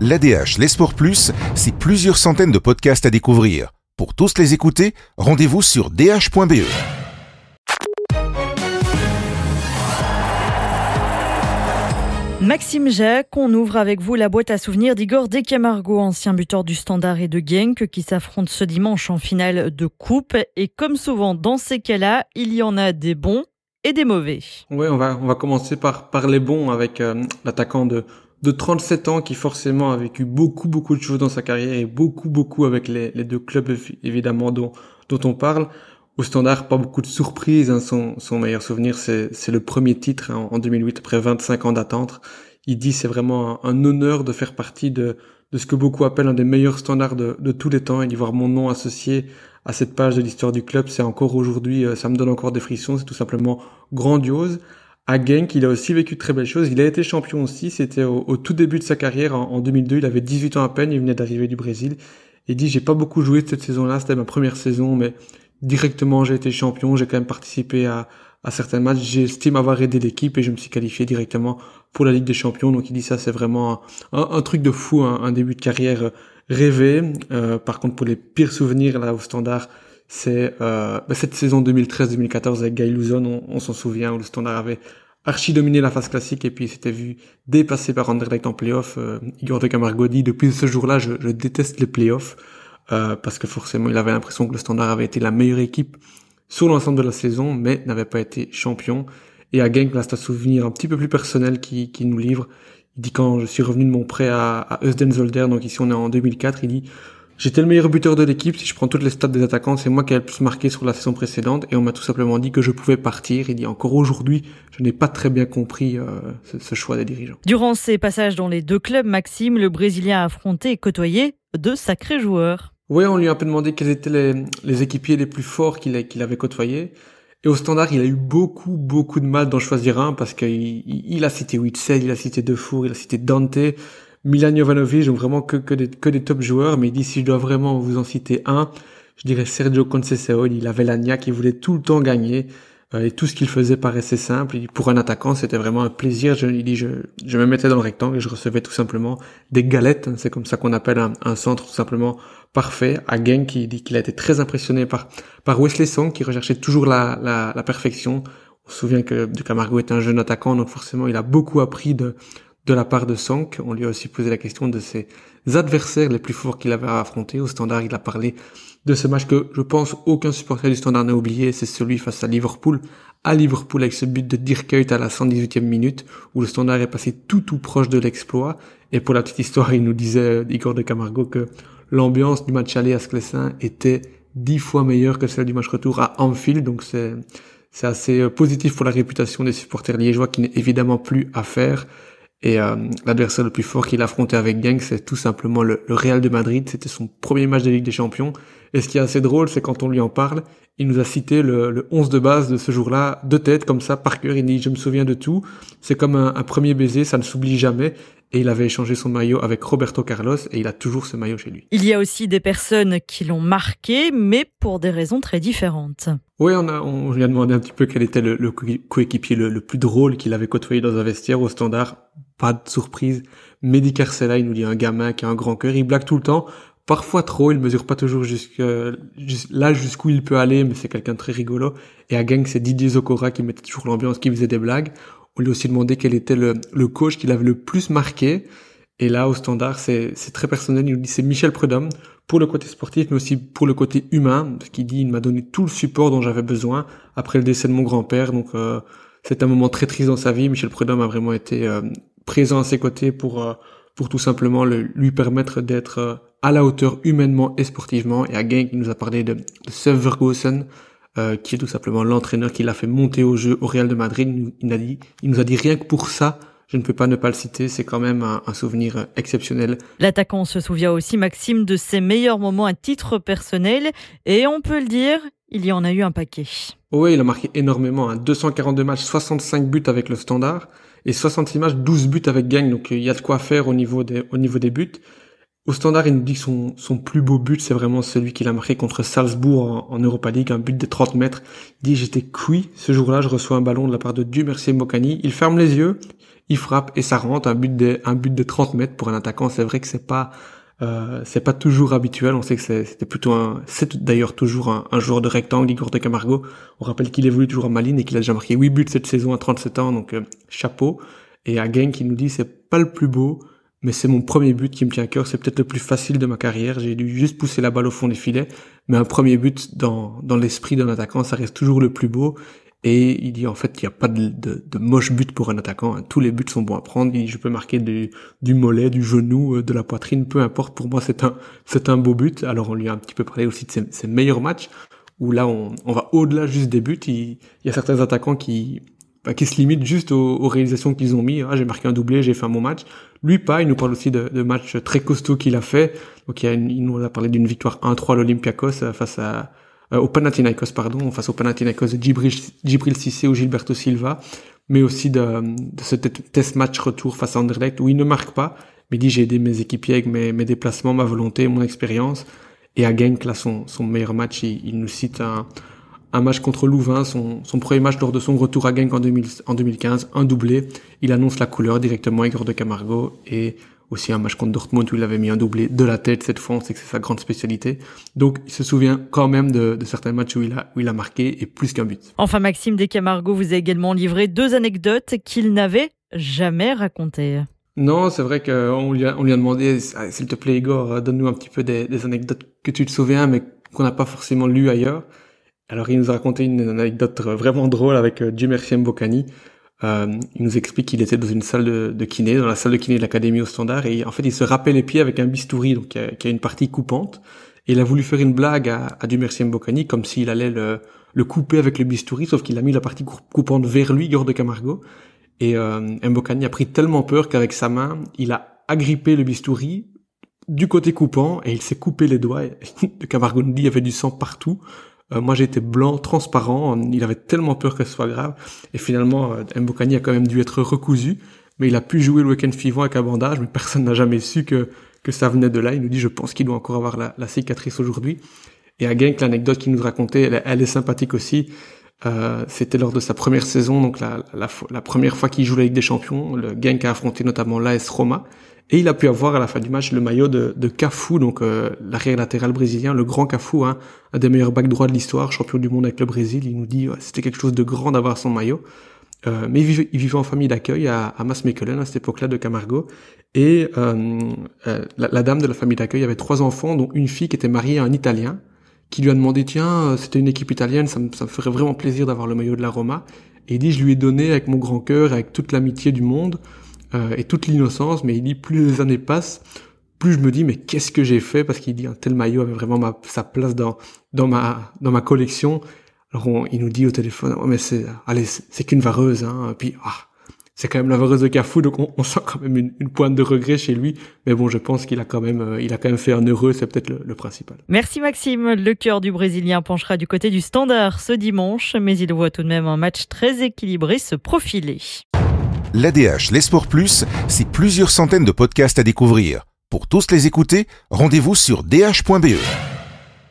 L'ADH, les Sports Plus, c'est plusieurs centaines de podcasts à découvrir. Pour tous les écouter, rendez-vous sur dh.be. Maxime Jacques, on ouvre avec vous la boîte à souvenirs d'Igor Decamargo, ancien buteur du Standard et de Genk, qui s'affronte ce dimanche en finale de coupe. Et comme souvent dans ces cas-là, il y en a des bons et des mauvais. Oui, on va, on va commencer par, par les bons avec euh, l'attaquant de, de 37 ans qui forcément a vécu beaucoup, beaucoup de choses dans sa carrière et beaucoup, beaucoup avec les, deux clubs évidemment dont, dont on parle. Au standard, pas beaucoup de surprises. Hein. Son, son meilleur souvenir, c'est le premier titre hein, en 2008, après 25 ans d'attente. Il dit c'est vraiment un, honneur de faire partie de, de ce que beaucoup appellent un des meilleurs standards de, de tous les temps et d'y voir mon nom associé à cette page de l'histoire du club. C'est encore aujourd'hui, euh, ça me donne encore des frissons. C'est tout simplement grandiose. À Genk, il a aussi vécu de très belles choses. Il a été champion aussi. C'était au, tout début de sa carrière en, en 2002. Il avait 18 ans à peine. Il venait d'arriver du Brésil. Il dit j'ai pas beaucoup joué cette saison-là. C'était ma première saison, mais directement j'ai été champion, j'ai quand même participé à, certains matchs, j'estime avoir aidé l'équipe et je me suis qualifié directement pour la Ligue des Champions. Donc il dit ça, c'est vraiment un, un, truc de fou, un, début de carrière rêvé. Euh, par contre, pour les pires souvenirs là au Standard, c'est euh, bah, cette saison 2013-2014 avec Guy Luzon, on, s'en souvient, où le Standard avait archi dominé la phase classique et puis s'était vu dépassé par Anderlecht en playoff. Euh, Igor de Camargo dit depuis ce jour-là, je, je déteste les playoffs. Euh, parce que forcément il avait l'impression que le Standard avait été la meilleure équipe sur l'ensemble de la saison, mais n'avait pas été champion. Et à Genk, là, c'est un souvenir un petit peu plus personnel qui, qui nous livre. Il dit quand je suis revenu de mon prêt à, à Zolder, donc ici on est en 2004, il dit J'étais le meilleur buteur de l'équipe, si je prends toutes les stats des attaquants, c'est moi qui ai le plus marqué sur la saison précédente, et on m'a tout simplement dit que je pouvais partir. Il dit encore aujourd'hui, je n'ai pas très bien compris euh, ce, ce, choix des dirigeants. Durant ses passages dans les deux clubs, Maxime, le Brésilien a affronté et côtoyé de sacrés joueurs. Oui, on lui a un peu demandé quels étaient les, les équipiers les plus forts qu'il avait côtoyés. Et au standard, il a eu beaucoup, beaucoup de mal d'en choisir un parce qu'il il a cité Witzel, il a cité Defour, il a cité Dante, Milan Jovanovic, donc vraiment que, que, des, que des top joueurs. Mais il dit si je dois vraiment vous en citer un, je dirais Sergio Conceição. Il avait l'agna qui voulait tout le temps gagner. Euh, et tout ce qu'il faisait paraissait simple. Pour un attaquant, c'était vraiment un plaisir. Je, il dit, je, je me mettais dans le rectangle et je recevais tout simplement des galettes. C'est comme ça qu'on appelle un, un, centre tout simplement parfait. À Genk, qui dit qu'il a été très impressionné par, par Wesley Song, qui recherchait toujours la, la, la perfection. On se souvient que De Camargo est un jeune attaquant, donc forcément, il a beaucoup appris de, de la part de Song. On lui a aussi posé la question de ses adversaires les plus forts qu'il avait affrontés. Au standard, il a parlé de ce match que je pense aucun supporter du Standard n'a oublié, c'est celui face à Liverpool. À Liverpool avec ce but de Dirk à la 118e minute où le Standard est passé tout tout proche de l'exploit. Et pour la petite histoire, il nous disait, Igor de Camargo, que l'ambiance du match aller à Sclessin était dix fois meilleure que celle du match retour à Anfield. Donc c'est, c'est assez euh, positif pour la réputation des supporters liégeois qui n'est évidemment plus à faire. Et euh, l'adversaire le plus fort qu'il affrontait avec Genk, c'est tout simplement le, le, Real de Madrid. C'était son premier match de Ligue des Champions. Et ce qui est assez drôle, c'est quand on lui en parle, il nous a cité le, le 11 de base de ce jour-là, de tête, comme ça, par cœur. Il dit, je me souviens de tout. C'est comme un, un, premier baiser, ça ne s'oublie jamais. Et il avait échangé son maillot avec Roberto Carlos et il a toujours ce maillot chez lui. Il y a aussi des personnes qui l'ont marqué, mais pour des raisons très différentes. Oui, on, a, on lui a demandé un petit peu quel était le, le coéquipier le, le, plus drôle qu'il avait côtoyé dans un vestiaire au standard. Pas de surprise. Mehdi il nous dit un gamin qui a un grand cœur. Il blague tout le temps parfois trop, il mesure pas toujours jusque là jusqu'où il peut aller, mais c'est quelqu'un de très rigolo. Et à Gang, c'est Didier Zokora qui mettait toujours l'ambiance, qui faisait des blagues. On lui a aussi demandé quel était le, le coach qui l'avait le plus marqué. Et là, au standard, c'est très personnel. Il nous dit c'est Michel Prudhomme pour le côté sportif, mais aussi pour le côté humain, ce qui dit il m'a donné tout le support dont j'avais besoin après le décès de mon grand-père. Donc euh, c'est un moment très triste dans sa vie. Michel Prudhomme a vraiment été euh, présent à ses côtés pour euh, pour tout simplement le, lui permettre d'être euh, à la hauteur humainement et sportivement. Et Genk, il nous a parlé de, de Sev Vergosen, euh, qui est tout simplement l'entraîneur qui l'a fait monter au jeu au Real de Madrid. Il, a dit, il nous a dit rien que pour ça, je ne peux pas ne pas le citer, c'est quand même un, un souvenir exceptionnel. L'attaquant se souvient aussi, Maxime, de ses meilleurs moments à titre personnel, et on peut le dire, il y en a eu un paquet. Oui, il a marqué énormément, hein. 242 matchs, 65 buts avec le standard, et 66 matchs, 12 buts avec Gang, donc il y a de quoi faire au niveau des, au niveau des buts. Au standard, il nous dit que son, son plus beau but, c'est vraiment celui qu'il a marqué contre Salzbourg en, en, Europa League, un but de 30 mètres. Il dit, j'étais cuit. Ce jour-là, je reçois un ballon de la part de Dieu merci Mokani. Il ferme les yeux. il frappe et ça rentre. Un but de, un but de 30 mètres pour un attaquant, c'est vrai que c'est pas euh, c'est pas toujours habituel. On sait que c'était plutôt un, c'est d'ailleurs toujours un, un, joueur de rectangle, Igor de Camargo. On rappelle qu'il évolue toujours en Malines et qu'il a déjà marqué 8 buts cette saison à 37 ans, donc euh, chapeau. Et à Gang qui nous dit c'est pas le plus beau, mais c'est mon premier but qui me tient à cœur. C'est peut-être le plus facile de ma carrière. J'ai dû juste pousser la balle au fond des filets, mais un premier but dans dans l'esprit d'un attaquant, ça reste toujours le plus beau. Et il dit en fait il n'y a pas de, de, de, moche but pour un attaquant. Hein. Tous les buts sont bons à prendre. Il dit, je peux marquer du, du mollet, du genou, euh, de la poitrine, peu importe. Pour moi c'est un c'est un beau but. Alors on lui a un petit peu parlé aussi de ses, ses meilleurs matchs où là on, on va au-delà juste des buts. Il, y a certains attaquants qui bah, qui se limitent juste aux, aux réalisations qu'ils ont mis. Ah, j'ai marqué un doublé, j'ai fait bon match. Lui pas. Il nous parle aussi de, de matchs très costauds qu'il a fait. Donc il, a une, il nous a parlé d'une victoire 1-3 à l'Olympiakos euh, face à au Panathinaikos, pardon, face au Panathinaikos de Djibril, Cissé ou Gilberto Silva, mais aussi de, ce test match retour face à Anderlecht où il ne marque pas, mais dit j'ai aidé mes équipiers mes, déplacements, ma volonté, mon expérience. Et à Genk, là, son, meilleur match, il, nous cite un, match contre Louvain, son, premier match lors de son retour à Genk en, 2000, en 2015, un doublé. Il annonce la couleur directement à Igor de Camargo et aussi un match contre Dortmund où il avait mis un doublé de la tête cette fois, on sait que c'est sa grande spécialité. Donc il se souvient quand même de, de, certains matchs où il a, où il a marqué et plus qu'un but. Enfin Maxime Descamargo vous a également livré deux anecdotes qu'il n'avait jamais racontées. Non, c'est vrai qu'on lui, a, on lui a demandé, ah, s'il te plaît Igor, donne-nous un petit peu des, des, anecdotes que tu te souviens mais qu'on n'a pas forcément lu ailleurs. Alors il nous a raconté une anecdote vraiment drôle avec euh, Jim Mbokani. Euh, il nous explique qu'il était dans une salle de, kiné, dans la salle de kiné de l'académie au standard, et en fait il se rappait les pieds avec un bistouri, donc qui a, qui a une partie coupante, et il a voulu faire une blague à, à Dumercier Mbokani, comme s'il allait le, le, couper avec le bistouri, sauf qu'il a mis la partie coupante vers lui, Gord de Camargo, et euh, Mbokani a pris tellement peur qu'avec sa main, il a agrippé le bistouri du côté coupant, et il s'est coupé les doigts, et de Camargo avait du sang partout, euh, moi j'étais blanc, transparent, il avait tellement peur que ce soit grave. Et finalement, euh, Mbokani a quand même dû être recousu, mais il a pu jouer le week-end suivant avec un bandage, mais personne n'a jamais su que, que ça venait de là. Il nous dit, je pense qu'il doit encore avoir la, la cicatrice aujourd'hui. Et à Genk, l'anecdote qu'il nous racontait, elle, est sympathique aussi. Euh, c'était lors de sa première saison, donc la, la, la première fois qu'il joue la Ligue des Champions. Le Genk a affronté notamment l'AS Roma. Et il a pu avoir à la fin du match le maillot de, de Cafu, donc euh, l'arrière latéral brésilien, le grand Cafu, hein, un des meilleurs backs droits de l'histoire, champion du monde avec le Brésil. Il nous dit ouais, c'était quelque chose de grand d'avoir son maillot. Euh, mais il vivait, en famille d'accueil à, à Maasmechelen à cette époque-là de Camargo. Et euh, euh, la, la, dame de la famille d'accueil avait trois enfants, dont une fille qui était mariée à un Italien, qui lui a demandé tiens, euh, c'était une équipe italienne, ça me, ça me ferait vraiment plaisir d'avoir le maillot de la Roma. Et il dit je lui ai donné avec mon grand cœur, avec toute l'amitié du monde euh, et toute l'innocence, mais il dit plus les années passent, plus je me dis mais qu'est-ce que j'ai fait? Parce qu'il dit un tel maillot avait vraiment sa place dans dans ma dans ma collection. Alors on, il nous dit au téléphone oh, mais c'est allez c'est qu'une vareuse hein. puis ah c'est quand même la vareuse de Cafou donc on, sent quand même une, une, pointe de regret chez lui mais bon je pense qu'il a quand même euh, il a quand même fait un heureux c'est peut-être le, le, principal. Merci Maxime le cœur du brésilien penchera du côté du standard ce dimanche mais il voit tout de même un match très équilibré se profiler. L'ADH, les Sports Plus, c'est plusieurs centaines de podcasts à découvrir. Pour tous les écouter, rendez-vous sur dh.be.